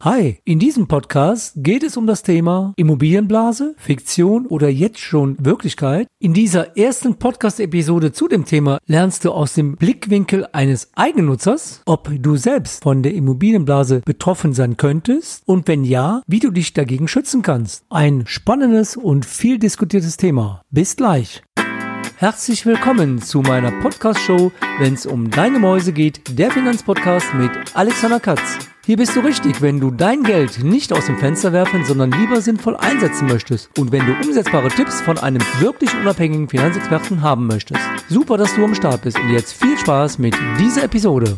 Hi, in diesem Podcast geht es um das Thema Immobilienblase, Fiktion oder jetzt schon Wirklichkeit. In dieser ersten Podcast-Episode zu dem Thema lernst du aus dem Blickwinkel eines Eigennutzers, ob du selbst von der Immobilienblase betroffen sein könntest und wenn ja, wie du dich dagegen schützen kannst. Ein spannendes und viel diskutiertes Thema. Bis gleich. Herzlich willkommen zu meiner Podcast-Show, wenn es um deine Mäuse geht, der Finanzpodcast mit Alexander Katz. Hier bist du richtig, wenn du dein Geld nicht aus dem Fenster werfen, sondern lieber sinnvoll einsetzen möchtest und wenn du umsetzbare Tipps von einem wirklich unabhängigen Finanzexperten haben möchtest. Super, dass du am Start bist und jetzt viel Spaß mit dieser Episode.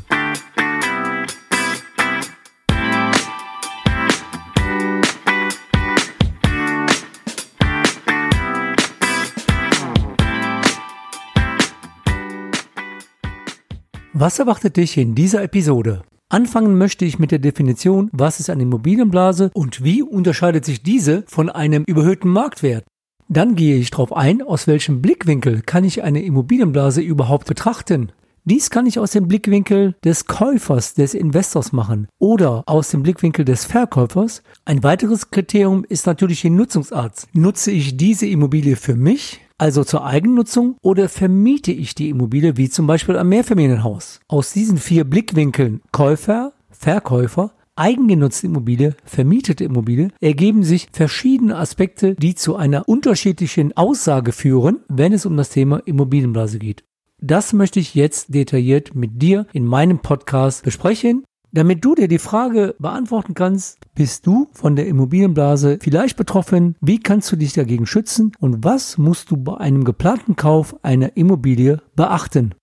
Was erwartet dich in dieser Episode? Anfangen möchte ich mit der Definition, was ist eine Immobilienblase und wie unterscheidet sich diese von einem überhöhten Marktwert. Dann gehe ich darauf ein, aus welchem Blickwinkel kann ich eine Immobilienblase überhaupt betrachten. Dies kann ich aus dem Blickwinkel des Käufers, des Investors machen oder aus dem Blickwinkel des Verkäufers. Ein weiteres Kriterium ist natürlich die Nutzungsart. Nutze ich diese Immobilie für mich, also zur Eigennutzung, oder vermiete ich die Immobilie wie zum Beispiel ein Mehrfamilienhaus? Aus diesen vier Blickwinkeln Käufer, Verkäufer, eigengenutzte Immobilie, vermietete Immobilie, ergeben sich verschiedene Aspekte, die zu einer unterschiedlichen Aussage führen, wenn es um das Thema Immobilienblase geht. Das möchte ich jetzt detailliert mit dir in meinem Podcast besprechen damit du dir die Frage beantworten kannst, bist du von der Immobilienblase vielleicht betroffen? Wie kannst du dich dagegen schützen? Und was musst du bei einem geplanten Kauf einer Immobilie beachten?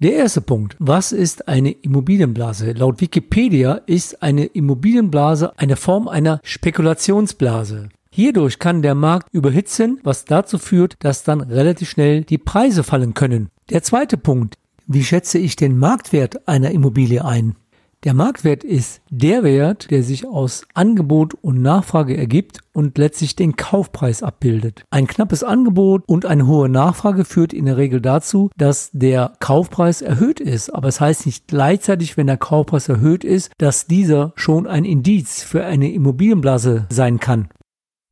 Der erste Punkt. Was ist eine Immobilienblase? Laut Wikipedia ist eine Immobilienblase eine Form einer Spekulationsblase. Hierdurch kann der Markt überhitzen, was dazu führt, dass dann relativ schnell die Preise fallen können. Der zweite Punkt. Wie schätze ich den Marktwert einer Immobilie ein? Der Marktwert ist der Wert, der sich aus Angebot und Nachfrage ergibt und letztlich den Kaufpreis abbildet. Ein knappes Angebot und eine hohe Nachfrage führt in der Regel dazu, dass der Kaufpreis erhöht ist. Aber es heißt nicht gleichzeitig, wenn der Kaufpreis erhöht ist, dass dieser schon ein Indiz für eine Immobilienblase sein kann.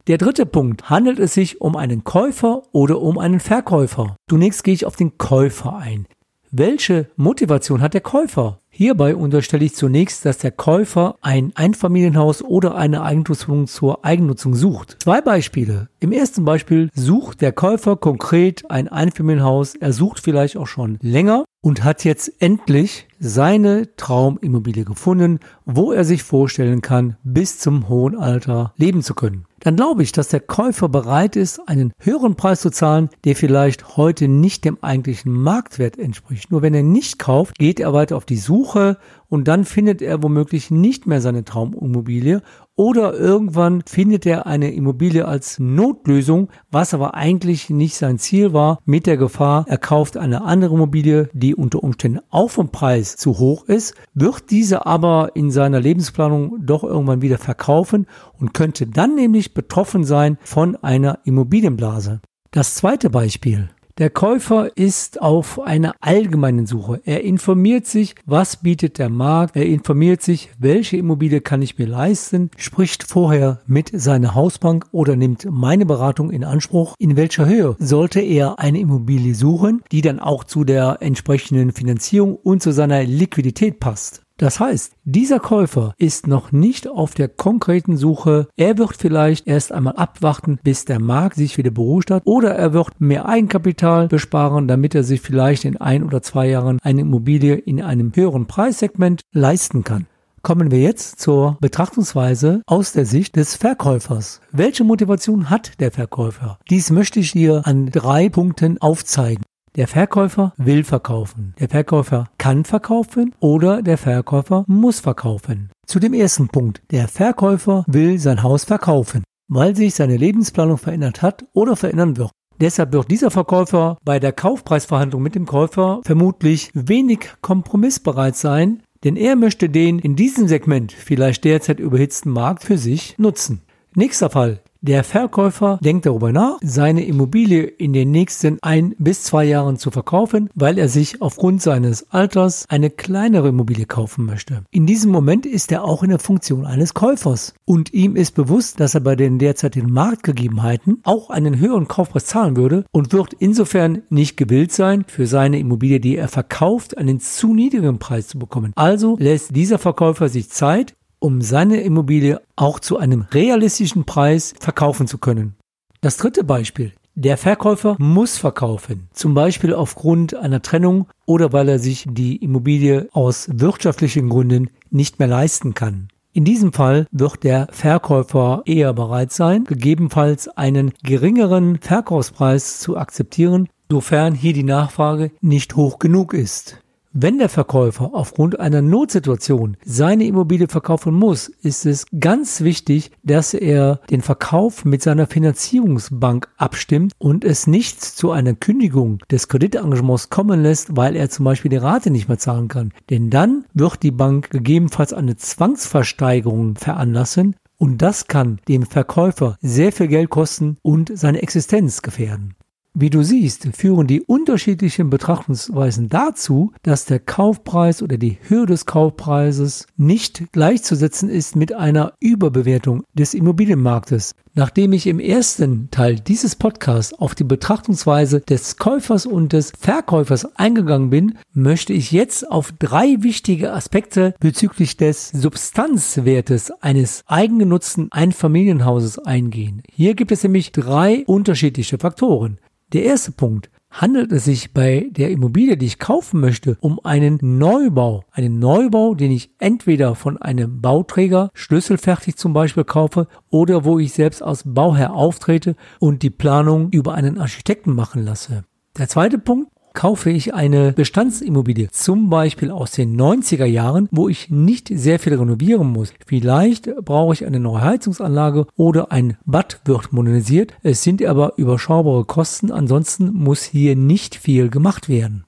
Der dritte Punkt, handelt es sich um einen Käufer oder um einen Verkäufer? Zunächst gehe ich auf den Käufer ein. Welche Motivation hat der Käufer? Hierbei unterstelle ich zunächst, dass der Käufer ein Einfamilienhaus oder eine Eigentumswohnung zur Eigennutzung sucht. Zwei Beispiele. Im ersten Beispiel sucht der Käufer konkret ein Einfamilienhaus. Er sucht vielleicht auch schon länger und hat jetzt endlich seine Traumimmobilie gefunden, wo er sich vorstellen kann, bis zum hohen Alter leben zu können dann glaube ich, dass der Käufer bereit ist, einen höheren Preis zu zahlen, der vielleicht heute nicht dem eigentlichen Marktwert entspricht. Nur wenn er nicht kauft, geht er weiter auf die Suche und dann findet er womöglich nicht mehr seine Traumimmobilie oder irgendwann findet er eine Immobilie als Notlösung, was aber eigentlich nicht sein Ziel war, mit der Gefahr, er kauft eine andere Immobilie, die unter Umständen auch vom Preis zu hoch ist, wird diese aber in seiner Lebensplanung doch irgendwann wieder verkaufen und könnte dann nämlich betroffen sein von einer Immobilienblase. Das zweite Beispiel. Der Käufer ist auf einer allgemeinen Suche. Er informiert sich, was bietet der Markt. Er informiert sich, welche Immobilie kann ich mir leisten, spricht vorher mit seiner Hausbank oder nimmt meine Beratung in Anspruch. In welcher Höhe sollte er eine Immobilie suchen, die dann auch zu der entsprechenden Finanzierung und zu seiner Liquidität passt. Das heißt, dieser Käufer ist noch nicht auf der konkreten Suche. Er wird vielleicht erst einmal abwarten, bis der Markt sich wieder beruhigt hat oder er wird mehr Eigenkapital besparen, damit er sich vielleicht in ein oder zwei Jahren eine Immobilie in einem höheren Preissegment leisten kann. Kommen wir jetzt zur Betrachtungsweise aus der Sicht des Verkäufers. Welche Motivation hat der Verkäufer? Dies möchte ich dir an drei Punkten aufzeigen. Der Verkäufer will verkaufen. Der Verkäufer kann verkaufen oder der Verkäufer muss verkaufen. Zu dem ersten Punkt. Der Verkäufer will sein Haus verkaufen, weil sich seine Lebensplanung verändert hat oder verändern wird. Deshalb wird dieser Verkäufer bei der Kaufpreisverhandlung mit dem Käufer vermutlich wenig kompromissbereit sein, denn er möchte den in diesem Segment vielleicht derzeit überhitzten Markt für sich nutzen. Nächster Fall. Der Verkäufer denkt darüber nach, seine Immobilie in den nächsten ein bis zwei Jahren zu verkaufen, weil er sich aufgrund seines Alters eine kleinere Immobilie kaufen möchte. In diesem Moment ist er auch in der Funktion eines Käufers und ihm ist bewusst, dass er bei den derzeitigen Marktgegebenheiten auch einen höheren Kaufpreis zahlen würde und wird insofern nicht gewillt sein, für seine Immobilie, die er verkauft, einen zu niedrigen Preis zu bekommen. Also lässt dieser Verkäufer sich Zeit, um seine Immobilie auch zu einem realistischen Preis verkaufen zu können. Das dritte Beispiel. Der Verkäufer muss verkaufen, zum Beispiel aufgrund einer Trennung oder weil er sich die Immobilie aus wirtschaftlichen Gründen nicht mehr leisten kann. In diesem Fall wird der Verkäufer eher bereit sein, gegebenenfalls einen geringeren Verkaufspreis zu akzeptieren, sofern hier die Nachfrage nicht hoch genug ist. Wenn der Verkäufer aufgrund einer Notsituation seine Immobilie verkaufen muss, ist es ganz wichtig, dass er den Verkauf mit seiner Finanzierungsbank abstimmt und es nicht zu einer Kündigung des Kreditengagements kommen lässt, weil er zum Beispiel die Rate nicht mehr zahlen kann. Denn dann wird die Bank gegebenenfalls eine Zwangsversteigerung veranlassen und das kann dem Verkäufer sehr viel Geld kosten und seine Existenz gefährden. Wie du siehst, führen die unterschiedlichen Betrachtungsweisen dazu, dass der Kaufpreis oder die Höhe des Kaufpreises nicht gleichzusetzen ist mit einer Überbewertung des Immobilienmarktes. Nachdem ich im ersten Teil dieses Podcasts auf die Betrachtungsweise des Käufers und des Verkäufers eingegangen bin, möchte ich jetzt auf drei wichtige Aspekte bezüglich des Substanzwertes eines eigengenutzten Einfamilienhauses eingehen. Hier gibt es nämlich drei unterschiedliche Faktoren. Der erste Punkt. Handelt es sich bei der Immobilie, die ich kaufen möchte, um einen Neubau? Einen Neubau, den ich entweder von einem Bauträger schlüsselfertig zum Beispiel kaufe oder wo ich selbst als Bauherr auftrete und die Planung über einen Architekten machen lasse. Der zweite Punkt, kaufe ich eine Bestandsimmobilie, zum Beispiel aus den 90er Jahren, wo ich nicht sehr viel renovieren muss. Vielleicht brauche ich eine neue Heizungsanlage oder ein Bad wird modernisiert. Es sind aber überschaubare Kosten, ansonsten muss hier nicht viel gemacht werden.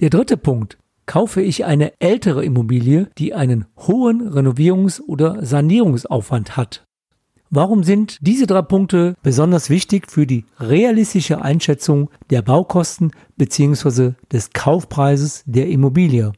Der dritte Punkt. Kaufe ich eine ältere Immobilie, die einen hohen Renovierungs- oder Sanierungsaufwand hat. Warum sind diese drei Punkte besonders wichtig für die realistische Einschätzung der Baukosten bzw. des Kaufpreises der Immobilie?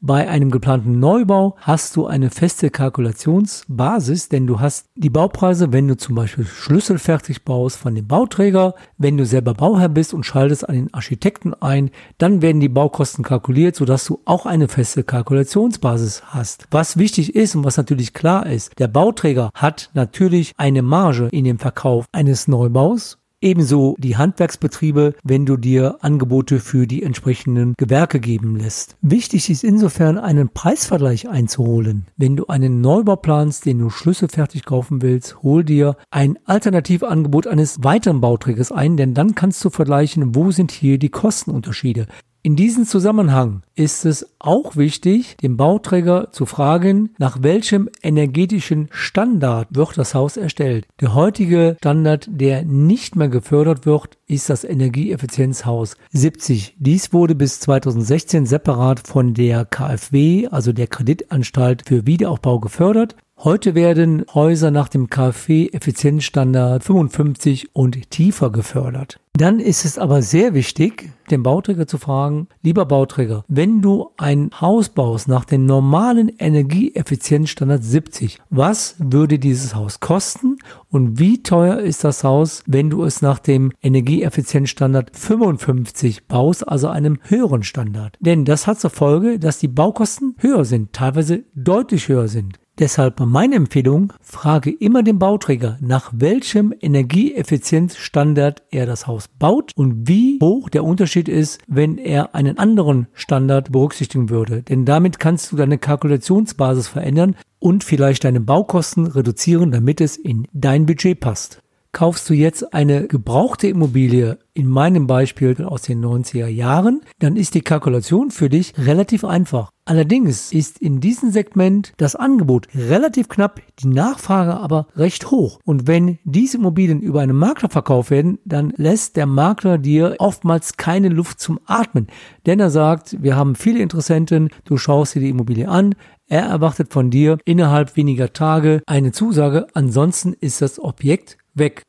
Bei einem geplanten Neubau hast du eine feste Kalkulationsbasis, denn du hast die Baupreise, wenn du zum Beispiel schlüsselfertig baust von dem Bauträger, wenn du selber Bauherr bist und schaltest an den Architekten ein, dann werden die Baukosten kalkuliert, sodass du auch eine feste Kalkulationsbasis hast. Was wichtig ist und was natürlich klar ist, der Bauträger hat natürlich eine Marge in dem Verkauf eines Neubaus Ebenso die Handwerksbetriebe, wenn du dir Angebote für die entsprechenden Gewerke geben lässt. Wichtig ist insofern einen Preisvergleich einzuholen. Wenn du einen Neubau planst, den du schlüsselfertig kaufen willst, hol dir ein Alternativangebot eines weiteren Bauträgers ein, denn dann kannst du vergleichen, wo sind hier die Kostenunterschiede. In diesem Zusammenhang ist es auch wichtig, den Bauträger zu fragen, nach welchem energetischen Standard wird das Haus erstellt. Der heutige Standard, der nicht mehr gefördert wird, ist das Energieeffizienzhaus 70. Dies wurde bis 2016 separat von der KfW, also der Kreditanstalt für Wiederaufbau gefördert. Heute werden Häuser nach dem KfW-Effizienzstandard 55 und tiefer gefördert. Dann ist es aber sehr wichtig, den Bauträger zu fragen, lieber Bauträger, wenn du ein Haus baust nach dem normalen Energieeffizienzstandard 70, was würde dieses Haus kosten und wie teuer ist das Haus, wenn du es nach dem Energieeffizienzstandard 55 baust, also einem höheren Standard? Denn das hat zur Folge, dass die Baukosten höher sind, teilweise deutlich höher sind. Deshalb meine Empfehlung, frage immer den Bauträger, nach welchem Energieeffizienzstandard er das Haus baut und wie hoch der Unterschied ist, wenn er einen anderen Standard berücksichtigen würde. Denn damit kannst du deine Kalkulationsbasis verändern und vielleicht deine Baukosten reduzieren, damit es in dein Budget passt. Kaufst du jetzt eine gebrauchte Immobilie, in meinem Beispiel aus den 90er Jahren, dann ist die Kalkulation für dich relativ einfach. Allerdings ist in diesem Segment das Angebot relativ knapp, die Nachfrage aber recht hoch. Und wenn diese Immobilien über einen Makler verkauft werden, dann lässt der Makler dir oftmals keine Luft zum Atmen. Denn er sagt, wir haben viele Interessenten, du schaust dir die Immobilie an, er erwartet von dir innerhalb weniger Tage eine Zusage, ansonsten ist das Objekt weg.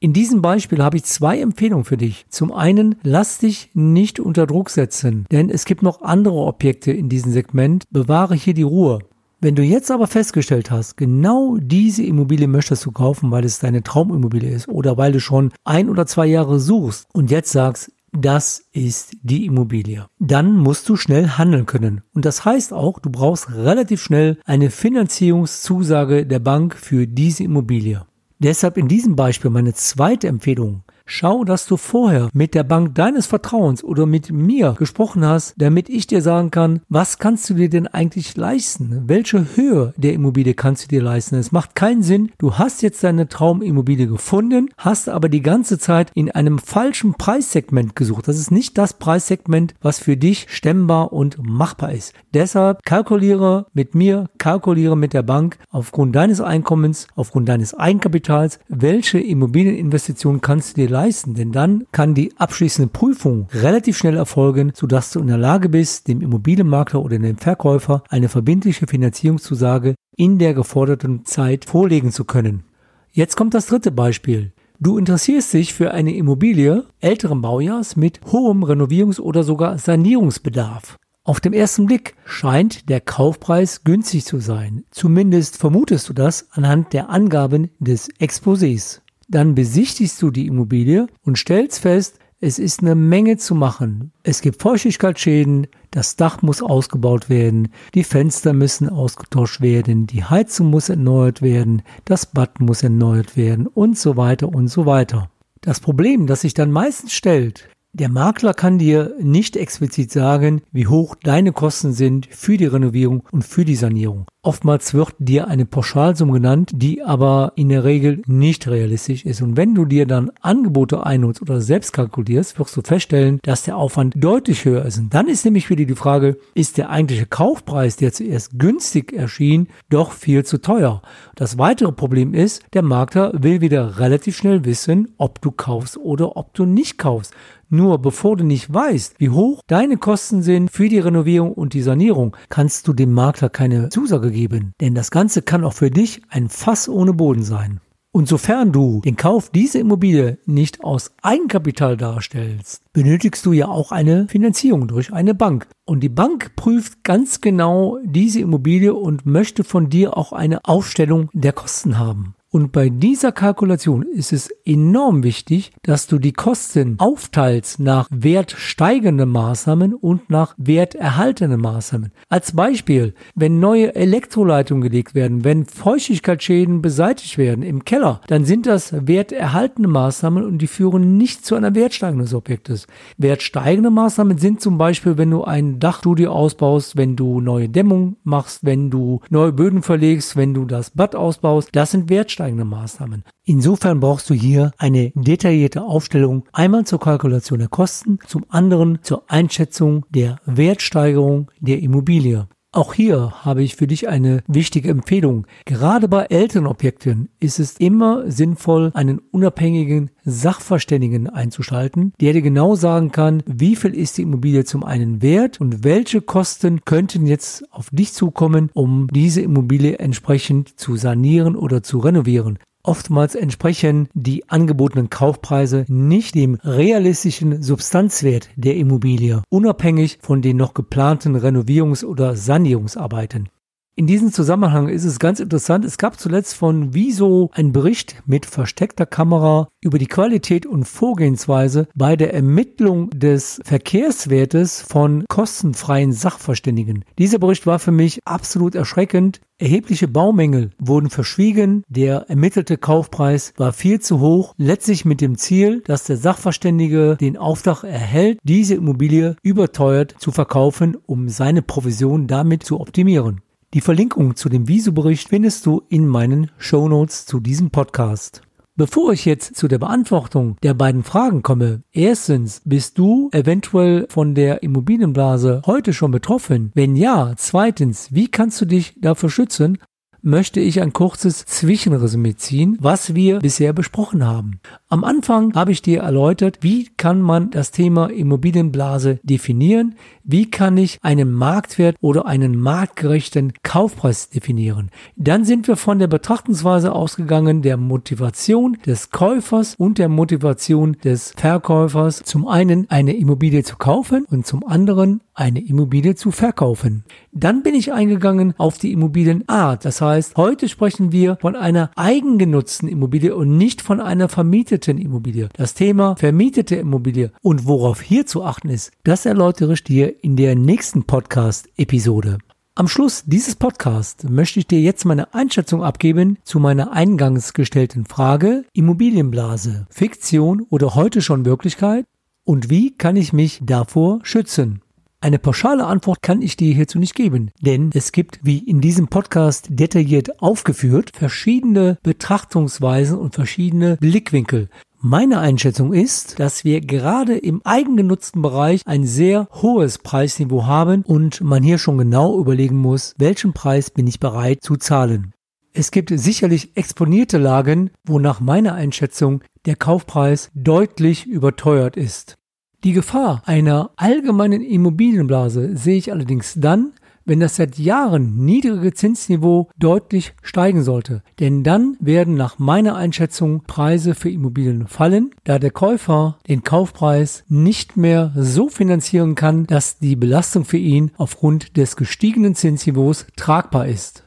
In diesem Beispiel habe ich zwei Empfehlungen für dich. Zum einen, lass dich nicht unter Druck setzen, denn es gibt noch andere Objekte in diesem Segment. Bewahre hier die Ruhe. Wenn du jetzt aber festgestellt hast, genau diese Immobilie möchtest du kaufen, weil es deine Traumimmobilie ist oder weil du schon ein oder zwei Jahre suchst und jetzt sagst, das ist die Immobilie. Dann musst du schnell handeln können. Und das heißt auch, du brauchst relativ schnell eine Finanzierungszusage der Bank für diese Immobilie. Deshalb in diesem Beispiel meine zweite Empfehlung. Schau, dass du vorher mit der Bank deines Vertrauens oder mit mir gesprochen hast, damit ich dir sagen kann, was kannst du dir denn eigentlich leisten? Welche Höhe der Immobilie kannst du dir leisten? Es macht keinen Sinn. Du hast jetzt deine Traumimmobilie gefunden, hast aber die ganze Zeit in einem falschen Preissegment gesucht. Das ist nicht das Preissegment, was für dich stemmbar und machbar ist. Deshalb kalkuliere mit mir, kalkuliere mit der Bank aufgrund deines Einkommens, aufgrund deines Eigenkapitals, welche Immobilieninvestition kannst du dir leisten, denn dann kann die abschließende Prüfung relativ schnell erfolgen, sodass du in der Lage bist, dem Immobilienmakler oder dem Verkäufer eine verbindliche Finanzierungszusage in der geforderten Zeit vorlegen zu können. Jetzt kommt das dritte Beispiel. Du interessierst dich für eine Immobilie älteren Baujahrs mit hohem Renovierungs- oder sogar Sanierungsbedarf. Auf dem ersten Blick scheint der Kaufpreis günstig zu sein. Zumindest vermutest du das anhand der Angaben des Exposés. Dann besichtigst du die Immobilie und stellst fest, es ist eine Menge zu machen. Es gibt Feuchtigkeitsschäden, das Dach muss ausgebaut werden, die Fenster müssen ausgetauscht werden, die Heizung muss erneuert werden, das Bad muss erneuert werden und so weiter und so weiter. Das Problem, das sich dann meistens stellt, der Makler kann dir nicht explizit sagen, wie hoch deine Kosten sind für die Renovierung und für die Sanierung. Oftmals wird dir eine Pauschalsumme genannt, die aber in der Regel nicht realistisch ist. Und wenn du dir dann Angebote einholst oder selbst kalkulierst, wirst du feststellen, dass der Aufwand deutlich höher ist. Und dann ist nämlich wieder die Frage, ist der eigentliche Kaufpreis, der zuerst günstig erschien, doch viel zu teuer? Das weitere Problem ist, der Makler will wieder relativ schnell wissen, ob du kaufst oder ob du nicht kaufst. Nur bevor du nicht weißt, wie hoch deine Kosten sind für die Renovierung und die Sanierung, kannst du dem Makler keine Zusage geben. Denn das Ganze kann auch für dich ein Fass ohne Boden sein. Und sofern du den Kauf dieser Immobilie nicht aus Eigenkapital darstellst, benötigst du ja auch eine Finanzierung durch eine Bank. Und die Bank prüft ganz genau diese Immobilie und möchte von dir auch eine Aufstellung der Kosten haben. Und bei dieser Kalkulation ist es enorm wichtig, dass du die Kosten aufteilst nach wertsteigenden Maßnahmen und nach werterhaltenden Maßnahmen. Als Beispiel, wenn neue Elektroleitungen gelegt werden, wenn Feuchtigkeitsschäden beseitigt werden im Keller, dann sind das werterhaltende Maßnahmen und die führen nicht zu einer Wertsteigerung des Objektes. Wertsteigende Maßnahmen sind zum Beispiel, wenn du ein Dachstudio ausbaust, wenn du neue Dämmung machst, wenn du neue Böden verlegst, wenn du das Bad ausbaust. Das sind wertsteigende aufsteigende Maßnahmen. Insofern brauchst du hier eine detaillierte Aufstellung einmal zur Kalkulation der Kosten, zum anderen zur Einschätzung der Wertsteigerung der Immobilie. Auch hier habe ich für dich eine wichtige Empfehlung. Gerade bei älteren Objekten ist es immer sinnvoll, einen unabhängigen Sachverständigen einzuschalten, der dir genau sagen kann, wie viel ist die Immobilie zum einen wert und welche Kosten könnten jetzt auf dich zukommen, um diese Immobilie entsprechend zu sanieren oder zu renovieren. Oftmals entsprechen die angebotenen Kaufpreise nicht dem realistischen Substanzwert der Immobilie, unabhängig von den noch geplanten Renovierungs- oder Sanierungsarbeiten. In diesem Zusammenhang ist es ganz interessant, es gab zuletzt von Wieso einen Bericht mit versteckter Kamera über die Qualität und Vorgehensweise bei der Ermittlung des Verkehrswertes von kostenfreien Sachverständigen. Dieser Bericht war für mich absolut erschreckend. Erhebliche Baumängel wurden verschwiegen, der ermittelte Kaufpreis war viel zu hoch, letztlich mit dem Ziel, dass der Sachverständige den Auftrag erhält, diese Immobilie überteuert zu verkaufen, um seine Provision damit zu optimieren. Die Verlinkung zu dem Visu-Bericht findest du in meinen Show Notes zu diesem Podcast. Bevor ich jetzt zu der Beantwortung der beiden Fragen komme, erstens, bist du eventuell von der Immobilienblase heute schon betroffen? Wenn ja, zweitens, wie kannst du dich dafür schützen? möchte ich ein kurzes Zwischenresümee ziehen, was wir bisher besprochen haben. Am Anfang habe ich dir erläutert, wie kann man das Thema Immobilienblase definieren, wie kann ich einen Marktwert oder einen marktgerechten Kaufpreis definieren. Dann sind wir von der Betrachtungsweise ausgegangen der Motivation des Käufers und der Motivation des Verkäufers, zum einen eine Immobilie zu kaufen und zum anderen eine Immobilie zu verkaufen. Dann bin ich eingegangen auf die Immobilienart. Das heißt, heute sprechen wir von einer eigengenutzten Immobilie und nicht von einer vermieteten Immobilie. Das Thema vermietete Immobilie und worauf hier zu achten ist, das erläutere ich in der nächsten Podcast-Episode. Am Schluss dieses Podcasts möchte ich dir jetzt meine Einschätzung abgeben zu meiner eingangs gestellten Frage Immobilienblase, Fiktion oder heute schon Wirklichkeit und wie kann ich mich davor schützen? Eine pauschale Antwort kann ich dir hierzu nicht geben, denn es gibt, wie in diesem Podcast detailliert aufgeführt, verschiedene Betrachtungsweisen und verschiedene Blickwinkel. Meine Einschätzung ist, dass wir gerade im eigengenutzten Bereich ein sehr hohes Preisniveau haben und man hier schon genau überlegen muss, welchen Preis bin ich bereit zu zahlen. Es gibt sicherlich exponierte Lagen, wo nach meiner Einschätzung der Kaufpreis deutlich überteuert ist. Die Gefahr einer allgemeinen Immobilienblase sehe ich allerdings dann, wenn das seit Jahren niedrige Zinsniveau deutlich steigen sollte. Denn dann werden nach meiner Einschätzung Preise für Immobilien fallen, da der Käufer den Kaufpreis nicht mehr so finanzieren kann, dass die Belastung für ihn aufgrund des gestiegenen Zinsniveaus tragbar ist.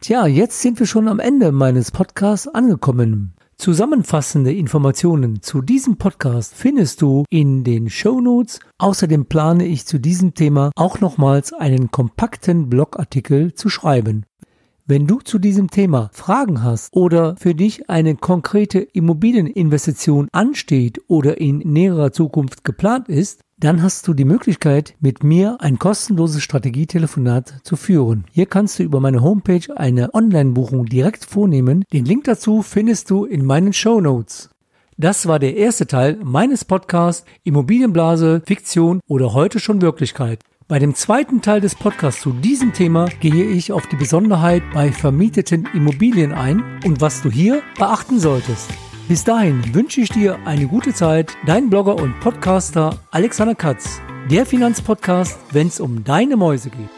Tja, jetzt sind wir schon am Ende meines Podcasts angekommen. Zusammenfassende Informationen zu diesem Podcast findest du in den Show Notes. Außerdem plane ich zu diesem Thema auch nochmals einen kompakten Blogartikel zu schreiben. Wenn du zu diesem Thema Fragen hast oder für dich eine konkrete Immobilieninvestition ansteht oder in näherer Zukunft geplant ist, dann hast du die Möglichkeit, mit mir ein kostenloses Strategietelefonat zu führen. Hier kannst du über meine Homepage eine Online-Buchung direkt vornehmen. Den Link dazu findest du in meinen Show Notes. Das war der erste Teil meines Podcasts Immobilienblase, Fiktion oder heute schon Wirklichkeit. Bei dem zweiten Teil des Podcasts zu diesem Thema gehe ich auf die Besonderheit bei vermieteten Immobilien ein und was du hier beachten solltest. Bis dahin wünsche ich dir eine gute Zeit. Dein Blogger und Podcaster Alexander Katz. Der Finanzpodcast, wenn es um deine Mäuse geht.